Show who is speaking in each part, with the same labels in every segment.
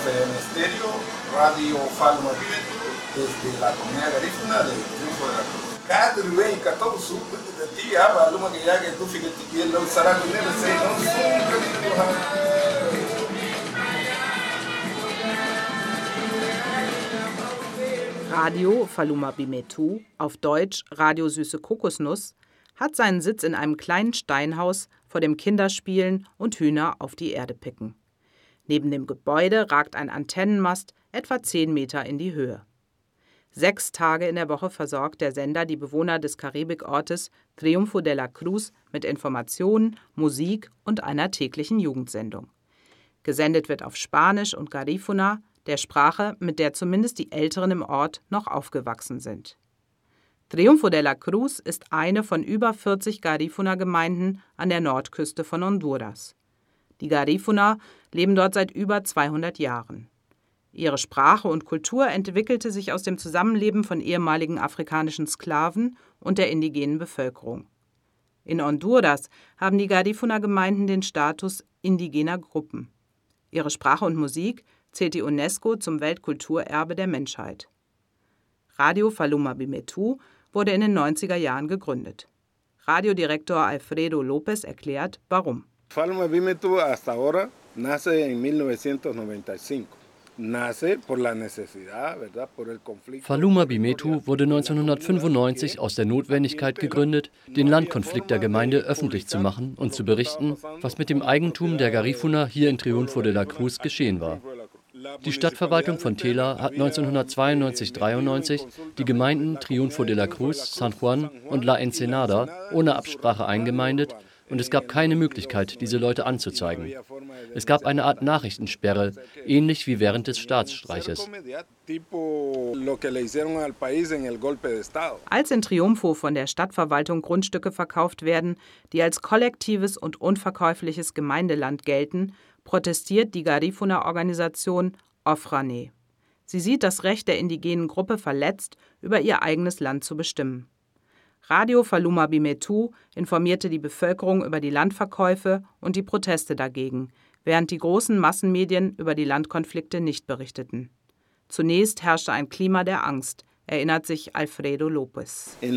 Speaker 1: FM Estéreo, Radio Falma desde la comunidad garífuna de Triunfo de la Cruz. Cada rue y cada su de ti aba luma que ya que tú fíjate que lo sará con él se no
Speaker 2: Radio Faluma Bimetu, auf Deutsch Radio Süße Kokosnuss, hat seinen Sitz in einem kleinen Steinhaus, vor dem Kinderspielen und Hühner auf die Erde picken. Neben dem Gebäude ragt ein Antennenmast etwa 10 Meter in die Höhe. Sechs Tage in der Woche versorgt der Sender die Bewohner des Karibikortes Triunfo de la Cruz mit Informationen, Musik und einer täglichen Jugendsendung. Gesendet wird auf Spanisch und Garifuna, der Sprache, mit der zumindest die Älteren im Ort noch aufgewachsen sind. Triunfo de la Cruz ist eine von über 40 Garifuna-Gemeinden an der Nordküste von Honduras. Die Garifuna leben dort seit über 200 Jahren. Ihre Sprache und Kultur entwickelte sich aus dem Zusammenleben von ehemaligen afrikanischen Sklaven und der indigenen Bevölkerung. In Honduras haben die Garifuna-Gemeinden den Status indigener Gruppen. Ihre Sprache und Musik zählt die UNESCO zum Weltkulturerbe der Menschheit. Radio Faluma Bimetu wurde in den 90er Jahren gegründet. Radiodirektor Alfredo Lopez erklärt, warum.
Speaker 1: Faluma Bimetu hasta ahora nace en 1995.
Speaker 3: Faluma Bimetu wurde 1995 aus der Notwendigkeit gegründet, den Landkonflikt der Gemeinde öffentlich zu machen und zu berichten, was mit dem Eigentum der Garifuna hier in Triunfo de la Cruz geschehen war. Die Stadtverwaltung von Tela hat 1992-93 die Gemeinden Triunfo de la Cruz, San Juan und La Ensenada ohne Absprache eingemeindet und es gab keine Möglichkeit, diese Leute anzuzeigen. Es gab eine Art Nachrichtensperre, ähnlich wie während des Staatsstreiches.
Speaker 2: Als in Triunfo von der Stadtverwaltung Grundstücke verkauft werden, die als kollektives und unverkäufliches Gemeindeland gelten, protestiert die Garifuna-Organisation Ofrane. Sie sieht das Recht der indigenen Gruppe verletzt, über ihr eigenes Land zu bestimmen. Radio Faluma Bimetu informierte die Bevölkerung über die Landverkäufe und die Proteste dagegen, während die großen Massenmedien über die Landkonflikte nicht berichteten. Zunächst herrschte ein Klima der Angst, erinnert sich Alfredo López.
Speaker 3: In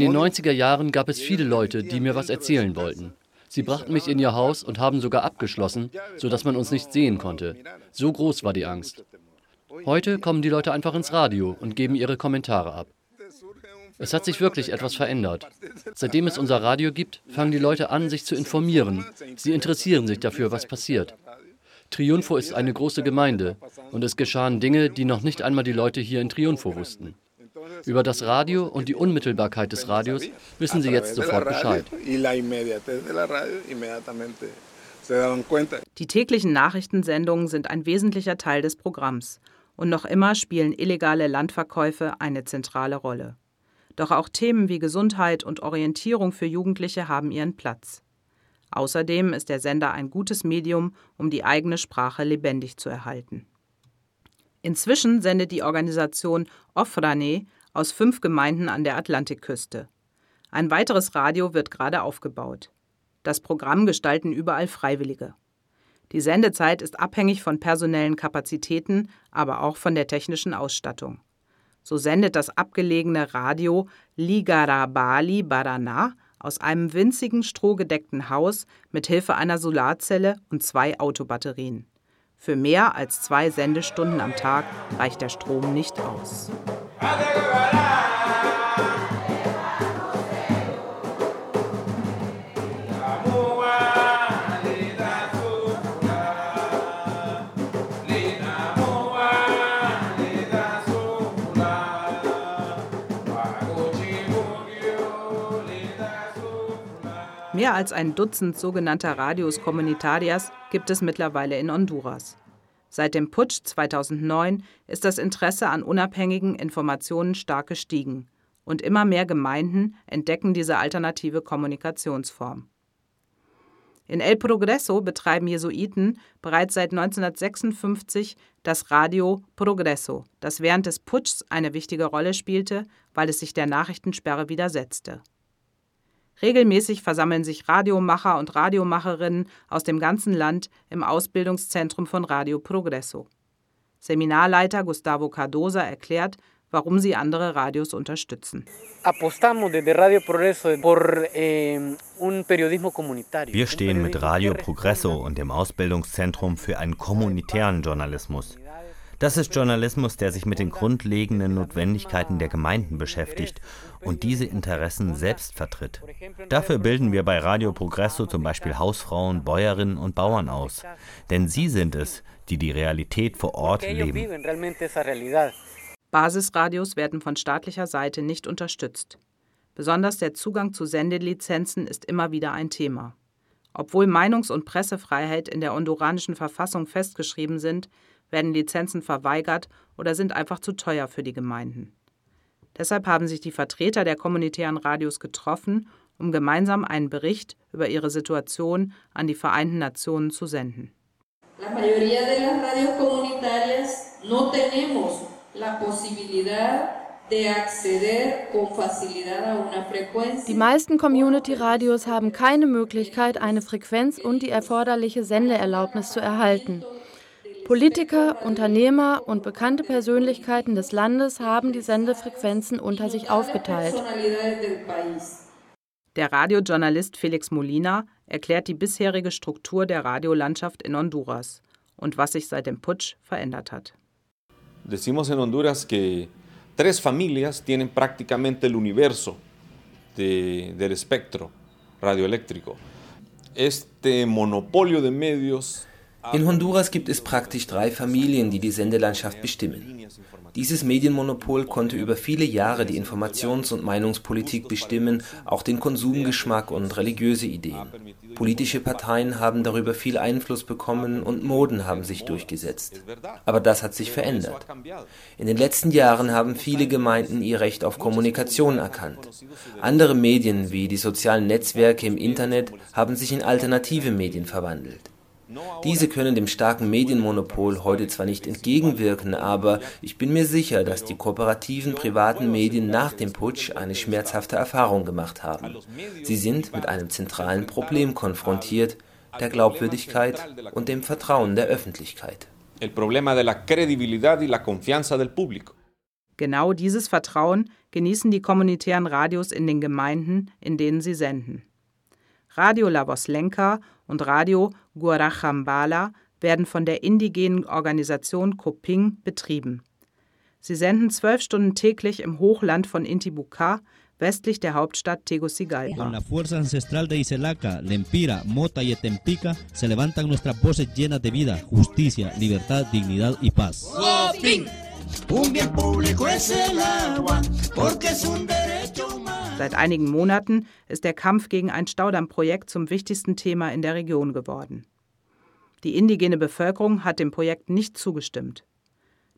Speaker 3: den 90er Jahren gab es viele Leute, die mir was erzählen wollten. Sie brachten mich in ihr Haus und haben sogar abgeschlossen, sodass man uns nicht sehen konnte. So groß war die Angst. Heute kommen die Leute einfach ins Radio und geben ihre Kommentare ab. Es hat sich wirklich etwas verändert. Seitdem es unser Radio gibt, fangen die Leute an, sich zu informieren. Sie interessieren sich dafür, was passiert. Triunfo ist eine große Gemeinde und es geschahen Dinge, die noch nicht einmal die Leute hier in Triunfo wussten. Über das Radio und die Unmittelbarkeit des Radios wissen sie jetzt sofort Bescheid.
Speaker 2: Die täglichen Nachrichtensendungen sind ein wesentlicher Teil des Programms und noch immer spielen illegale Landverkäufe eine zentrale Rolle. Doch auch Themen wie Gesundheit und Orientierung für Jugendliche haben ihren Platz. Außerdem ist der Sender ein gutes Medium, um die eigene Sprache lebendig zu erhalten. Inzwischen sendet die Organisation Ofrane aus fünf Gemeinden an der Atlantikküste. Ein weiteres Radio wird gerade aufgebaut. Das Programm gestalten überall Freiwillige. Die Sendezeit ist abhängig von personellen Kapazitäten, aber auch von der technischen Ausstattung. So sendet das abgelegene Radio Ligarabali Barana aus einem winzigen strohgedeckten Haus mit Hilfe einer Solarzelle und zwei Autobatterien. Für mehr als zwei Sendestunden am Tag reicht der Strom nicht aus. Mehr als ein Dutzend sogenannter Radios Comunitarias gibt es mittlerweile in Honduras. Seit dem Putsch 2009 ist das Interesse an unabhängigen Informationen stark gestiegen und immer mehr Gemeinden entdecken diese alternative Kommunikationsform. In El Progreso betreiben Jesuiten bereits seit 1956 das Radio Progreso, das während des Putschs eine wichtige Rolle spielte, weil es sich der Nachrichtensperre widersetzte. Regelmäßig versammeln sich Radiomacher und Radiomacherinnen aus dem ganzen Land im Ausbildungszentrum von Radio Progresso. Seminarleiter Gustavo Cardosa erklärt, warum sie andere Radios unterstützen.
Speaker 4: Wir stehen mit Radio Progresso und dem Ausbildungszentrum für einen kommunitären Journalismus. Das ist Journalismus, der sich mit den grundlegenden Notwendigkeiten der Gemeinden beschäftigt und diese Interessen selbst vertritt. Dafür bilden wir bei Radio Progresso zum Beispiel Hausfrauen, Bäuerinnen und Bauern aus. Denn sie sind es, die die Realität vor Ort leben.
Speaker 2: Basisradios werden von staatlicher Seite nicht unterstützt. Besonders der Zugang zu Sendelizenzen ist immer wieder ein Thema. Obwohl Meinungs- und Pressefreiheit in der honduranischen Verfassung festgeschrieben sind, werden Lizenzen verweigert oder sind einfach zu teuer für die Gemeinden. Deshalb haben sich die Vertreter der kommunitären Radios getroffen, um gemeinsam einen Bericht über ihre Situation an die Vereinten Nationen zu senden. La mayoría de las radios comunitarias no tenemos la posibilidad
Speaker 5: die meisten Community-Radios haben keine Möglichkeit, eine Frequenz und die erforderliche Sendeerlaubnis zu erhalten. Politiker, Unternehmer und bekannte Persönlichkeiten des Landes haben die Sendefrequenzen unter sich aufgeteilt.
Speaker 2: Der Radiojournalist Felix Molina erklärt die bisherige Struktur der Radiolandschaft in Honduras und was sich seit dem Putsch verändert hat.
Speaker 6: Decimos en Honduras que tres familias tienen prácticamente el universo de, del espectro radioeléctrico. Este monopolio de medios
Speaker 7: in Honduras gibt es praktisch drei Familien, die die Sendelandschaft bestimmen. Dieses Medienmonopol konnte über viele Jahre die Informations- und Meinungspolitik bestimmen, auch den Konsumgeschmack und religiöse Ideen. Politische Parteien haben darüber viel Einfluss bekommen und Moden haben sich durchgesetzt. Aber das hat sich verändert. In den letzten Jahren haben viele Gemeinden ihr Recht auf Kommunikation erkannt. Andere Medien wie die sozialen Netzwerke im Internet haben sich in alternative Medien verwandelt. Diese können dem starken Medienmonopol heute zwar nicht entgegenwirken, aber ich bin mir sicher, dass die kooperativen privaten Medien nach dem Putsch eine schmerzhafte Erfahrung gemacht haben. Sie sind mit einem zentralen Problem konfrontiert, der Glaubwürdigkeit und dem Vertrauen der Öffentlichkeit.
Speaker 2: Genau dieses Vertrauen genießen die kommunitären Radios in den Gemeinden, in denen sie senden. Radio La Voslenka und Radio Guarachambala werden von der indigenen Organisation Coping betrieben. Sie senden zwölf Stunden täglich im Hochland von Intibucá, westlich der Hauptstadt Tegucigalpa. Con la fuerza ancestral de Iselaca, Lempira, Mota y Etempica se levantan nuestras voces llenas de vida, justicia, libertad, dignidad y paz. Coping. Un bien público es el agua, porque es un derecho humano. Seit einigen Monaten ist der Kampf gegen ein Staudammprojekt zum wichtigsten Thema in der Region geworden. Die indigene Bevölkerung hat dem Projekt nicht zugestimmt.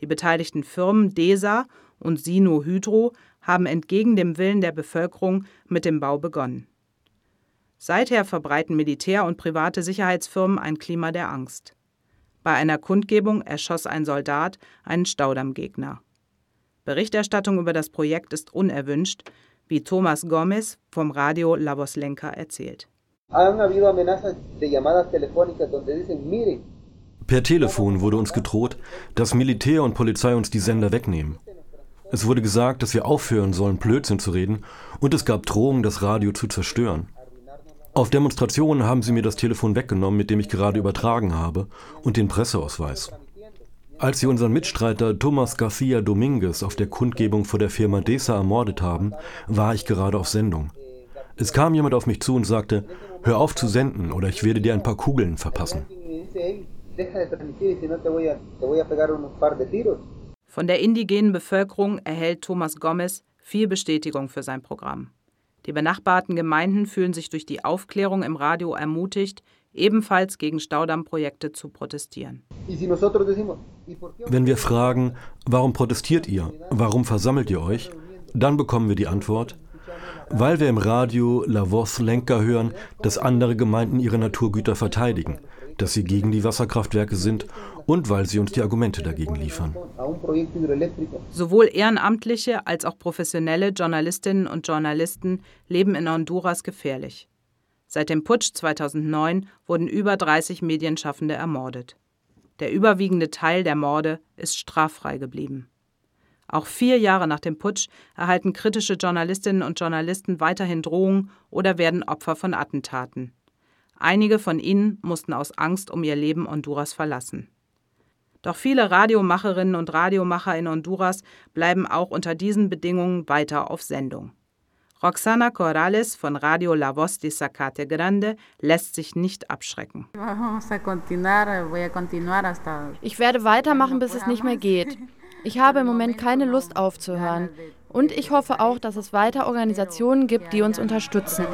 Speaker 2: Die beteiligten Firmen DESA und Sino Hydro haben entgegen dem Willen der Bevölkerung mit dem Bau begonnen. Seither verbreiten Militär und private Sicherheitsfirmen ein Klima der Angst. Bei einer Kundgebung erschoss ein Soldat einen Staudammgegner. Berichterstattung über das Projekt ist unerwünscht, wie Thomas Gomez vom Radio La Voslenka erzählt.
Speaker 8: Per Telefon wurde uns gedroht, dass Militär und Polizei uns die Sender wegnehmen. Es wurde gesagt, dass wir aufhören sollen, Blödsinn zu reden, und es gab Drohungen, das Radio zu zerstören. Auf Demonstrationen haben sie mir das Telefon weggenommen, mit dem ich gerade übertragen habe, und den Presseausweis. Als sie unseren Mitstreiter Thomas Garcia Dominguez auf der Kundgebung vor der Firma DESA ermordet haben, war ich gerade auf Sendung. Es kam jemand auf mich zu und sagte, hör auf zu senden oder ich werde dir ein paar Kugeln verpassen.
Speaker 2: Von der indigenen Bevölkerung erhält Thomas Gomez viel Bestätigung für sein Programm. Die benachbarten Gemeinden fühlen sich durch die Aufklärung im Radio ermutigt, ebenfalls gegen Staudammprojekte zu protestieren.
Speaker 8: Wenn wir fragen, warum protestiert ihr, warum versammelt ihr euch, dann bekommen wir die Antwort, weil wir im Radio La Voz Lenker hören, dass andere Gemeinden ihre Naturgüter verteidigen, dass sie gegen die Wasserkraftwerke sind und weil sie uns die Argumente dagegen liefern.
Speaker 2: Sowohl ehrenamtliche als auch professionelle Journalistinnen und Journalisten leben in Honduras gefährlich. Seit dem Putsch 2009 wurden über 30 Medienschaffende ermordet. Der überwiegende Teil der Morde ist straffrei geblieben. Auch vier Jahre nach dem Putsch erhalten kritische Journalistinnen und Journalisten weiterhin Drohungen oder werden Opfer von Attentaten. Einige von ihnen mussten aus Angst um ihr Leben Honduras verlassen. Doch viele Radiomacherinnen und Radiomacher in Honduras bleiben auch unter diesen Bedingungen weiter auf Sendung. Roxana Corrales von Radio La Voz de Zacate Grande lässt sich nicht abschrecken.
Speaker 5: Ich werde weitermachen, bis es nicht mehr geht. Ich habe im Moment keine Lust aufzuhören. Und ich hoffe auch, dass es weiter Organisationen gibt, die uns unterstützen.